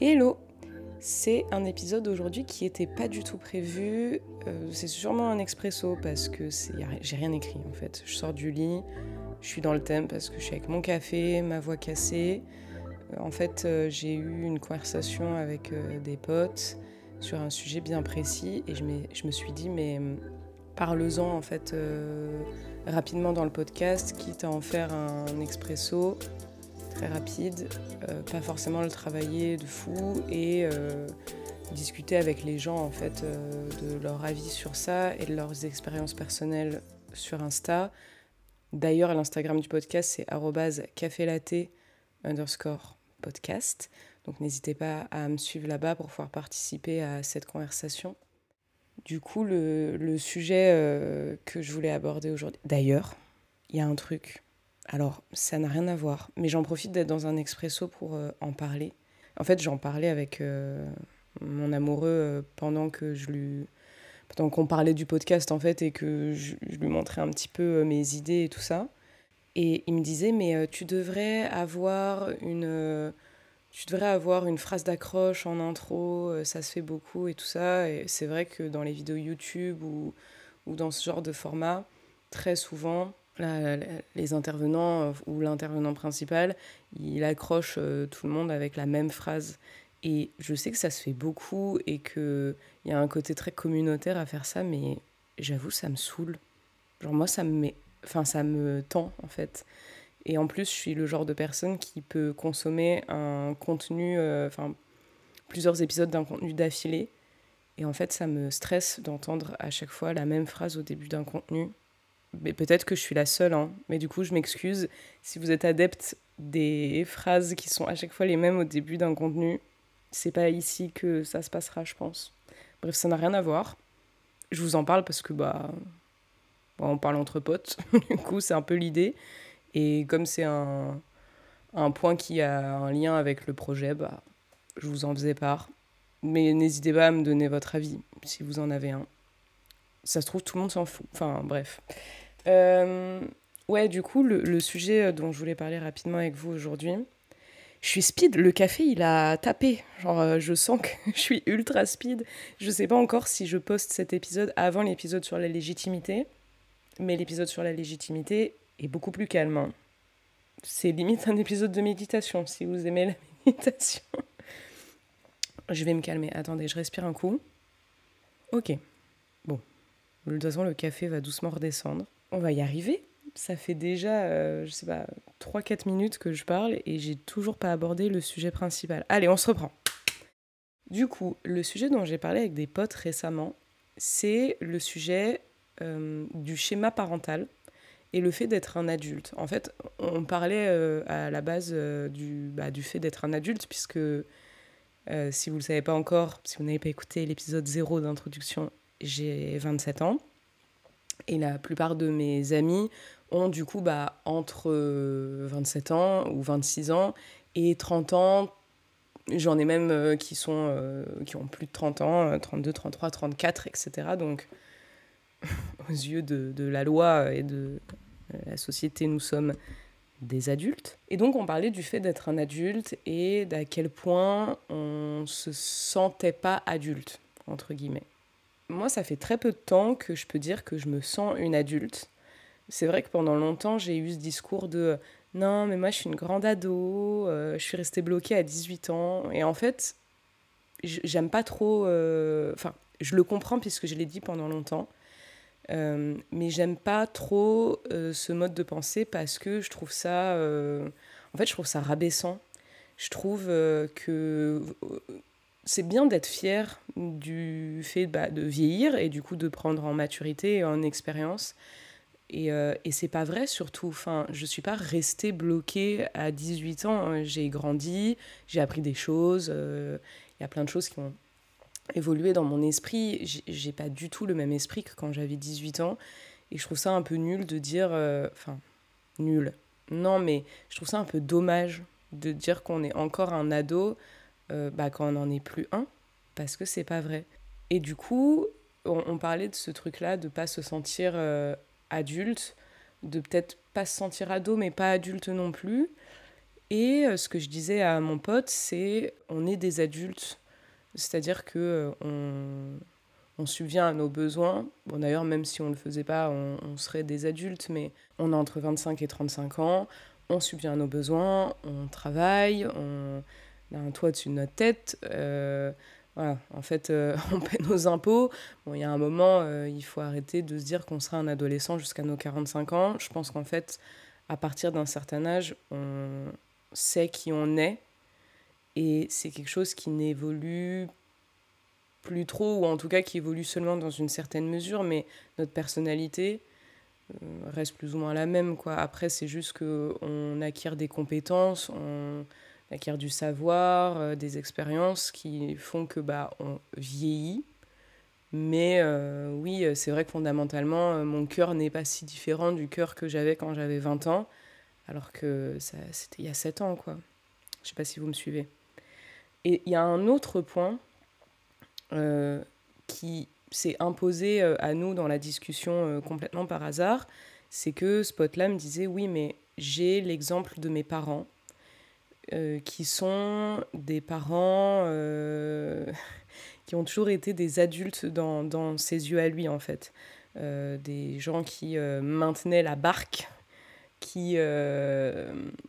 Hello C'est un épisode aujourd'hui qui était pas du tout prévu. Euh, c'est sûrement un expresso parce que j'ai rien écrit en fait. Je sors du lit, je suis dans le thème parce que je suis avec mon café, ma voix cassée. Euh, en fait, euh, j'ai eu une conversation avec des potes sur un sujet bien précis et je, je me suis dit mais parle-en en fait rapidement dans le podcast, quitte à en faire un expresso très rapide, euh, pas forcément le travailler de fou et euh, discuter avec les gens en fait euh, de leur avis sur ça et de leurs expériences personnelles sur Insta. D'ailleurs, l'Instagram du podcast c'est café underscore podcast. Donc n'hésitez pas à me suivre là-bas pour pouvoir participer à cette conversation. Du coup, le sujet que je voulais aborder aujourd'hui. D'ailleurs, il y a un truc alors, ça n'a rien à voir, mais j'en profite d'être dans un expresso pour euh, en parler. En fait, j'en parlais avec euh, mon amoureux euh, pendant que je lui pendant qu'on parlait du podcast en fait et que je, lui montrais un petit peu mes idées et tout ça. Et il me disait mais tu devrais avoir une tu devrais avoir une phrase d'accroche en intro, ça se fait beaucoup et tout ça. Et c'est vrai que dans les vidéos YouTube ou, ou dans ce genre de format, très souvent, les intervenants euh, ou l'intervenant principal, il accroche euh, tout le monde avec la même phrase. Et je sais que ça se fait beaucoup et qu'il y a un côté très communautaire à faire ça, mais j'avoue, ça me saoule. Genre, moi, ça me, met... enfin, ça me tend, en fait. Et en plus, je suis le genre de personne qui peut consommer un contenu, euh, enfin, plusieurs épisodes d'un contenu d'affilée. Et en fait, ça me stresse d'entendre à chaque fois la même phrase au début d'un contenu mais peut-être que je suis la seule, hein. mais du coup, je m'excuse. Si vous êtes adepte des phrases qui sont à chaque fois les mêmes au début d'un contenu, c'est pas ici que ça se passera, je pense. Bref, ça n'a rien à voir. Je vous en parle parce que, bah, on parle entre potes, du coup, c'est un peu l'idée. Et comme c'est un, un point qui a un lien avec le projet, bah, je vous en faisais part. Mais n'hésitez pas à me donner votre avis si vous en avez un. Ça se trouve, tout le monde s'en fout. Enfin, bref. Euh, ouais, du coup, le, sujet dont je voulais parler rapidement avec vous aujourd'hui, je suis speed. Le café, il a tapé. Genre, euh, je sens que je suis ultra speed. Je sais pas encore si je poste cet épisode avant l'épisode sur la légitimité, mais l'épisode sur la légitimité est beaucoup plus calme. Hein. C'est limite un épisode de méditation, si vous aimez la méditation. je vais me calmer. Attendez, je respire un coup. Ok. De toute façon, le café va doucement redescendre on va y arriver. Ça fait déjà, euh, je sais pas, 3-4 minutes que je parle et j'ai toujours pas abordé le sujet principal. Allez, on se reprend. Du coup, le sujet dont j'ai parlé avec des potes récemment, c'est le sujet euh, du schéma parental et le fait d'être un adulte. En fait, on parlait euh, à la base du, bah, du fait d'être un adulte, puisque si vous ne le savez pas encore, si vous n'avez pas écouté l'épisode 0 d'introduction, j'ai 27 ans. Et la plupart de mes amis ont du coup bah, entre 27 euh, ans ou 26 ans et 30 ans. J'en ai même euh, qui, sont, euh, ont plus de 30 ans, 32, 33, 34, etc. Donc, aux yeux de, de, la loi et de la société, nous sommes des adultes. Et donc, on parlait du fait d'être un adulte et d'à quel point on se sentait pas adulte, entre guillemets. Moi, ça fait très peu de temps que je peux dire que je me sens une adulte. C'est vrai que pendant longtemps, j'ai eu ce discours de non, mais moi, je suis une grande ado, euh, je suis restée bloquée à 18 ans. Et en fait, j'aime pas trop. Euh, enfin, je le comprends puisque je l'ai dit pendant longtemps. Euh, mais j'aime pas trop ce mode de pensée parce que je trouve ça. en fait, je trouve ça rabaissant. Je trouve que c'est bien d'être fier du fait bah, de vieillir et du coup de prendre en maturité et en expérience. Et, euh, et c'est pas vrai surtout. Enfin, je suis pas restée bloquée à 18 ans. J'ai grandi, j'ai appris des choses. Euh, il y a plein de choses qui ont évolué dans mon esprit. J'ai pas du tout le même esprit que quand j'avais 18 ans. Et je trouve ça un peu nul de dire. Euh, enfin, nul. Non, mais je trouve ça un peu dommage de dire qu'on est encore un ado euh, bah, quand on n'en est plus un, parce que c'est pas vrai. Et du coup, on, parlait de ce truc-là, de pas se sentir euh, adulte, de peut-être pas se sentir ado, mais pas adulte non plus. Et ce que je disais à mon pote, c'est on est des adultes, c'est-à-dire que on, on subvient à nos besoins. Bon, d'ailleurs, même si on ne le faisait pas, on, serait des adultes, mais on a entre 25 et 35 ans, on subvient à nos besoins, on travaille, on un toit dessus de notre tête. Euh, voilà, en fait, euh, on paie nos impôts. Bon, il y a un moment, euh, il faut arrêter de se dire qu'on sera un adolescent jusqu'à nos 45 ans. Je pense qu'en fait, à partir d'un certain âge, on sait qui on est. Et c'est quelque chose qui n'évolue plus trop, ou en tout cas qui évolue seulement dans une certaine mesure, mais notre personnalité reste plus ou moins la même. Quoi. Après, c'est juste qu'on acquiert des compétences, acquiert du savoir, euh, des expériences qui font que bah, on vieillit. Mais euh, oui, c'est vrai que fondamentalement, mon cœur n'est pas si différent du cœur que j'avais quand j'avais 20 ans, alors que c'était il y a 7 ans. quoi. Je sais pas si vous me suivez. Et il y a un autre point euh, qui s'est imposé euh, à nous dans la discussion euh, complètement par hasard, c'est que Spotlam me disait oui, mais j'ai l'exemple de mes parents, qui sont des parents qui ont toujours été des adultes dans, dans, ses yeux à lui, en fait. des gens qui maintenaient la barque, qui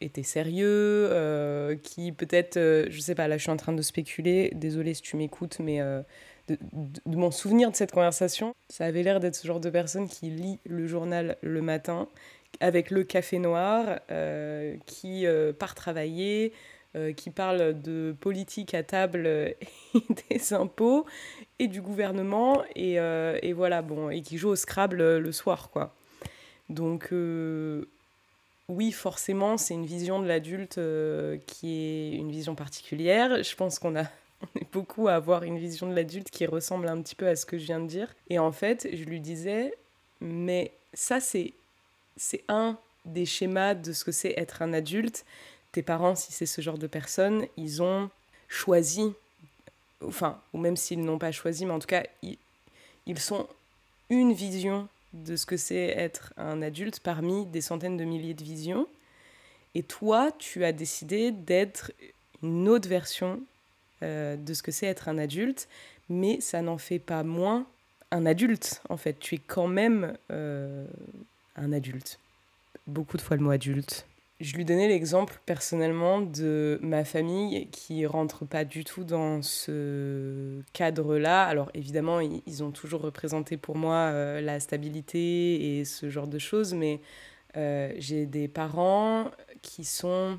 étaient sérieux, qui peut-être, je sais pas, là je suis en train de spéculer, désolé si tu m'écoutes, mais de, mon souvenir de cette conversation, ça avait l'air d'être ce genre de personne qui lit le journal le matin avec le café noir, euh, qui euh, part travailler, euh, qui parle de politique à table et des impôts et du gouvernement et, et, voilà bon et qui joue au Scrabble le soir quoi. Donc oui, forcément, c'est une vision de l'adulte qui est une vision particulière. Je pense qu'on a on est beaucoup à avoir une vision de l'adulte qui ressemble un petit peu à ce que je viens de dire. Et en fait, je lui disais, mais ça, c'est, un des schémas de ce que c'est être un adulte. Tes parents, si c'est ce genre de personnes, ils ont choisi, enfin, ou même s'ils n'ont pas choisi, mais en tout cas, ils, ils sont une vision de ce que c'est être un adulte parmi des centaines de milliers de visions. Et toi, tu as décidé d'être une autre version euh, de ce que c'est être un adulte, mais ça n'en fait pas moins un adulte, en fait. Tu es quand même euh, un adulte. Beaucoup de fois le mot adulte. Je lui donnais l'exemple personnellement de ma famille qui rentre pas du tout dans ce cadre-là. Alors évidemment, ils ont toujours représenté pour moi euh, la stabilité et ce genre de choses, mais j'ai des parents qui sont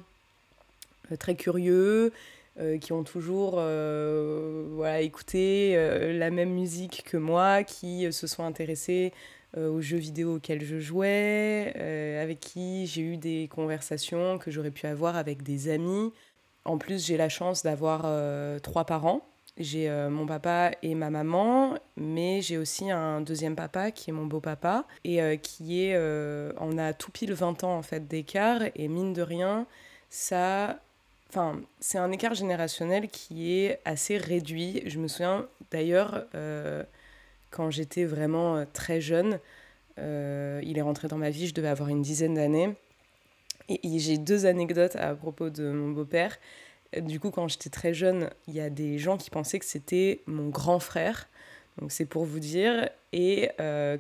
très curieux, euh, qui ont toujours euh, voilà, écouté euh, la même musique que moi, qui se sont intéressés aux jeux vidéo auxquels je jouais, avec qui j'ai eu des conversations que j'aurais pu avoir avec des amis. En plus, j'ai la chance d'avoir trois parents. J'ai mon papa et ma maman, mais j'ai aussi un deuxième papa qui est mon beau-papa et qui est... on a tout pile 20 ans en fait d'écart et mine de rien, ça Enfin, c'est un écart générationnel qui est assez réduit. Je me souviens d'ailleurs, euh, quand j'étais vraiment euh, très jeune, euh, il est rentré dans ma vie, je devais avoir une dizaine d'années. Et, j'ai deux anecdotes à propos de mon beau-père. Du coup, quand j'étais très jeune, il y a des gens qui pensaient que c'était mon grand frère. Donc c'est pour vous dire. Et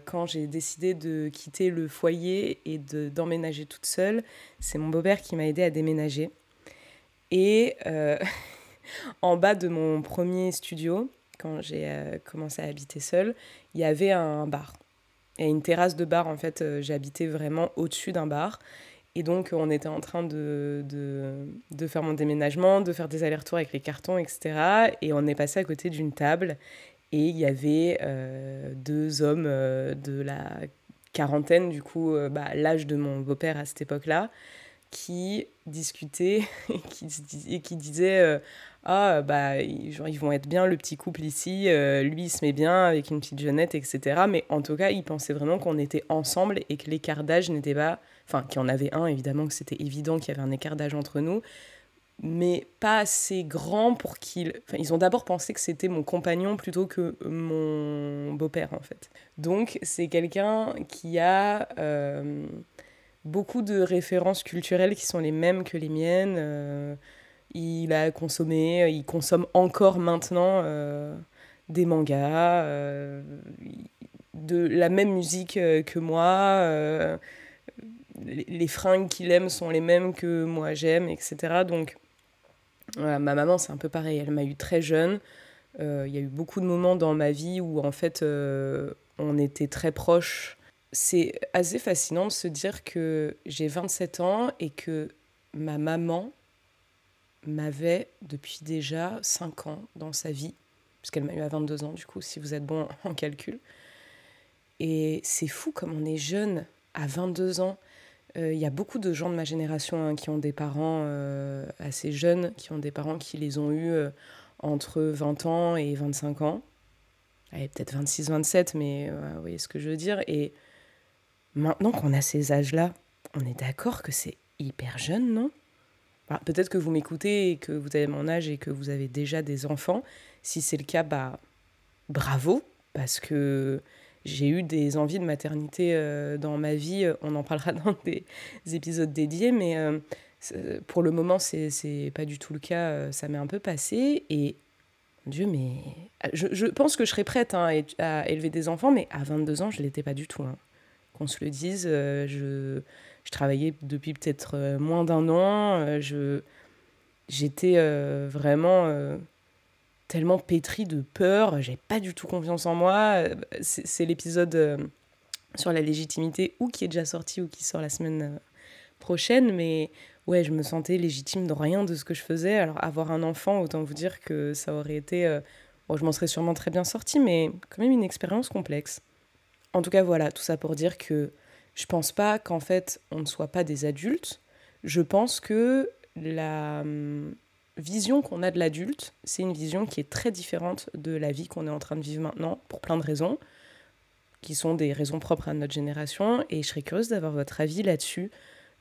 quand j'ai décidé de quitter le foyer et d'emménager toute seule, c'est mon beau-père qui m'a aidé à déménager. Et euh, en bas de mon premier studio, quand j'ai euh, commencé à habiter seule, il y avait un bar. Et une terrasse de bar, en fait, euh, j'habitais vraiment au-dessus d'un bar. Et donc, on était en train de, de, de faire mon déménagement, de faire des allers-retours avec les cartons, etc. Et on est passé à côté d'une table. Et il y avait deux hommes de la quarantaine, du coup, bah, l'âge de mon beau-père à cette époque-là, qui discutaient et qui, et disaient euh, Ah, bah, genre, ils vont être bien le petit couple ici, euh, lui il se met bien avec une petite jeunette, etc. Mais en tout cas, ils pensaient vraiment qu'on était ensemble et que l'écart d'âge n'était pas. Enfin, qu'il y en avait un, évidemment, que c'était évident qu'il y avait un écart d'âge entre nous, mais pas assez grand pour qu'ils. Enfin, ils ont d'abord pensé que c'était mon compagnon plutôt que mon beau-père, en fait. Donc, c'est quelqu'un qui a. Euh, beaucoup de références culturelles qui sont les mêmes que les miennes. Euh, il a consommé, il consomme encore maintenant des mangas, de la même musique que moi. les fringues qu'il aime sont les mêmes que moi j'aime, etc. Donc, ma maman, c'est un peu pareil. Elle m'a eu très jeune. Il y a eu beaucoup de moments dans ma vie où, en fait, on était très proches c'est assez fascinant de se dire que j'ai 27 ans et que ma maman m'avait depuis déjà 5 ans dans sa vie, puisqu'elle m'a eu à 22 ans du coup, si vous êtes bon en calcul. Et c'est fou comme on est jeune à 22 ans. Il euh, y a beaucoup de gens de ma génération hein, qui ont des parents euh, assez jeunes, qui ont des parents qui les ont eus euh, entre 20 ans et 25 ans. peut-être 26, 27, mais vous voyez ce que je veux dire. Maintenant qu'on a ces âges-là, on est d'accord que c'est hyper jeune, non? Peut-être que vous m'écoutez et que vous avez mon âge et que vous avez déjà des enfants. Si c'est le cas, bah bravo, parce que j'ai eu des envies de maternité euh, dans ma vie. On en parlera dans des épisodes dédiés, mais euh, pour le moment, c'est pas du tout le cas. Euh, ça m'est un peu passé. Et Dieu, mais. Je, je pense que je serais prête hein, à élever des enfants, mais à 22 ans, je l'étais pas du tout. Hein qu'on se le dise. Euh, je, travaillais depuis peut-être euh, moins d'un an. Euh, j'étais vraiment tellement pétrie de peur. J'ai pas du tout confiance en moi. C'est, l'épisode sur la légitimité ou qui est déjà sorti ou qui sort la semaine prochaine. Mais ouais, je me sentais légitime de rien de ce que je faisais. Alors avoir un enfant, autant vous dire que ça aurait été... Bon, je m'en serais sûrement très bien sortie, mais quand même une expérience complexe. En tout cas, voilà, tout ça pour dire que je pense pas qu'en fait on ne soit pas des adultes. Je pense que la hum, vision qu'on a de l'adulte, c'est une vision qui est très différente de la vie qu'on est en train de vivre maintenant, pour plein de raisons, qui sont des raisons propres à notre génération. Et je serais curieuse d'avoir votre avis là-dessus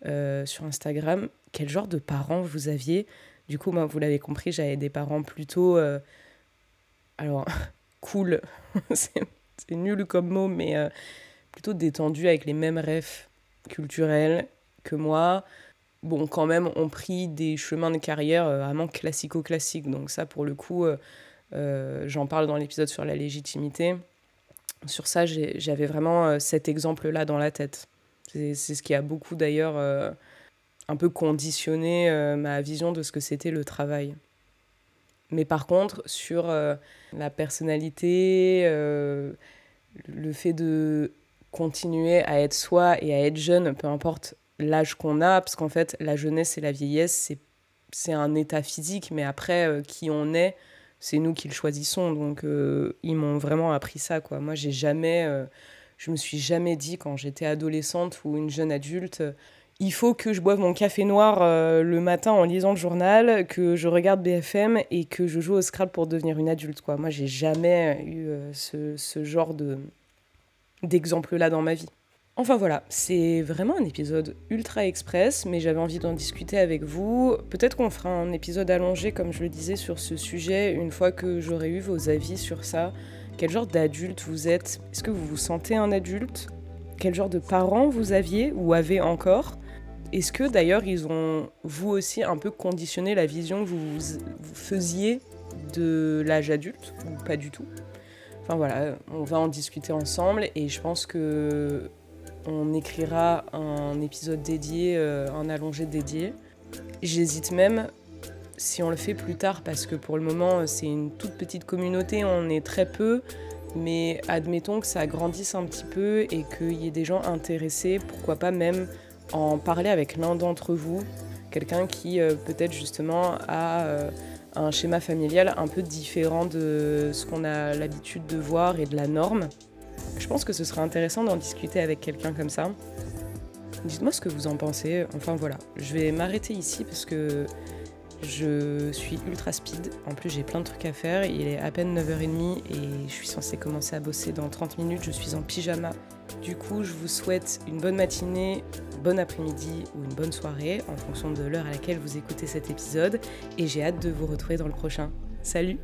euh, sur Instagram. Quel genre de parents vous aviez? Du coup, vous l'avez compris, j'avais des parents plutôt... Euh, alors, cool, c'est nul comme mot, mais euh, plutôt détendu avec les mêmes rêves culturels que moi. Bon, quand même, on pris des chemins de carrière euh, vraiment classico-classiques. Donc ça, pour le coup, euh, j'en parle dans l'épisode sur la légitimité. Sur ça, j'avais vraiment cet exemple-là dans la tête. C'est ce qui a beaucoup d'ailleurs un peu conditionné ma vision de ce que c'était le travail. Mais par contre, sur la personnalité, le fait de continuer à être soi et à être jeune, peu importe l'âge qu'on a, parce qu'en fait, la jeunesse et la vieillesse, c'est un état physique, mais après, euh, qui on est, c'est nous qui le choisissons. Donc, euh, ils m'ont vraiment appris ça, quoi. Moi, j'ai jamais, euh, je me suis jamais dit quand j'étais adolescente ou une jeune adulte, il faut que je boive mon café noir euh, le matin en lisant le journal, que je regarde BFM et que je joue au Scrabble pour devenir une adulte. Quoi. Moi, j'ai jamais eu euh, ce, ce, genre de, d'exemple-là dans ma vie. Enfin voilà, c'est vraiment un épisode ultra express, mais j'avais envie d'en discuter avec vous. Peut-être qu'on fera un épisode allongé, comme je le disais, sur ce sujet, une fois que j'aurai eu vos avis sur ça. Quel genre d'adulte vous êtes? Est-ce que vous vous sentez un adulte? Quel genre de parents vous aviez ou avez encore? Est-ce que d'ailleurs ils ont, vous aussi, un peu conditionné la vision que vous, faisiez de l'âge adulte ou pas du tout? Enfin voilà, on va en discuter ensemble et je pense que on écrira un épisode dédié, euh, un allongé dédié. J'hésite même si on le fait plus tard parce que pour le moment c'est une toute petite communauté, on est très peu. Mais admettons que ça grandisse un petit peu et qu'il y ait des gens intéressés, pourquoi pas même en parler avec l'un d'entre vous, quelqu'un qui euh, peut-être justement a euh, un schéma familial un peu différent de ce qu'on a l'habitude de voir et de la norme. Je pense que ce serait intéressant d'en discuter avec quelqu'un comme ça. Dites-moi ce que vous en pensez. Enfin voilà, je vais m'arrêter ici parce que je suis ultra speed. En plus, j'ai plein de trucs à faire. Il est à peine 9h30 et je suis censée commencer à bosser dans 30 minutes. Je suis en pyjama. Du coup, je vous souhaite une bonne matinée, bon après-midi ou une bonne soirée en fonction de l'heure à laquelle vous écoutez cet épisode. Et j'ai hâte de vous retrouver dans le prochain. Salut